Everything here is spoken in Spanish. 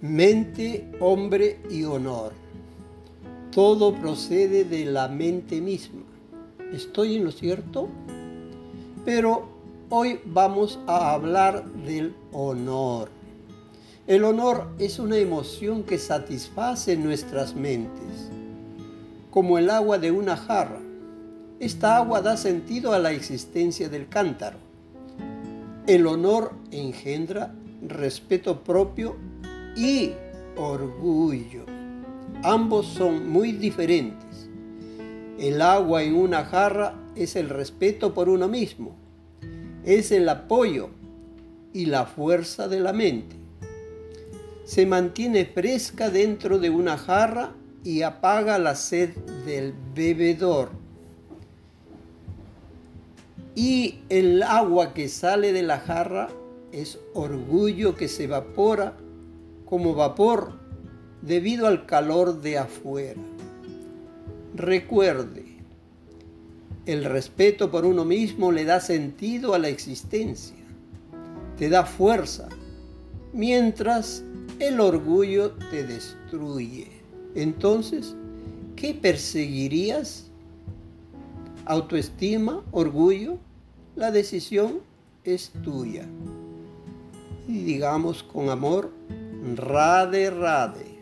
Mente, hombre y honor. Todo procede de la mente misma. ¿Estoy en lo cierto? Pero hoy vamos a hablar del honor. El honor es una emoción que satisface nuestras mentes, como el agua de una jarra. Esta agua da sentido a la existencia del cántaro. El honor engendra respeto propio y orgullo. Ambos son muy diferentes. El agua en una jarra es el respeto por uno mismo, es el apoyo y la fuerza de la mente. Se mantiene fresca dentro de una jarra y apaga la sed del bebedor. Y el agua que sale de la jarra es orgullo que se evapora como vapor debido al calor de afuera. Recuerde, el respeto por uno mismo le da sentido a la existencia, te da fuerza, mientras el orgullo te destruye. Entonces, ¿qué perseguirías? ¿Autoestima? ¿Orgullo? La decisión es tuya. Y digamos con amor, Rade Rade.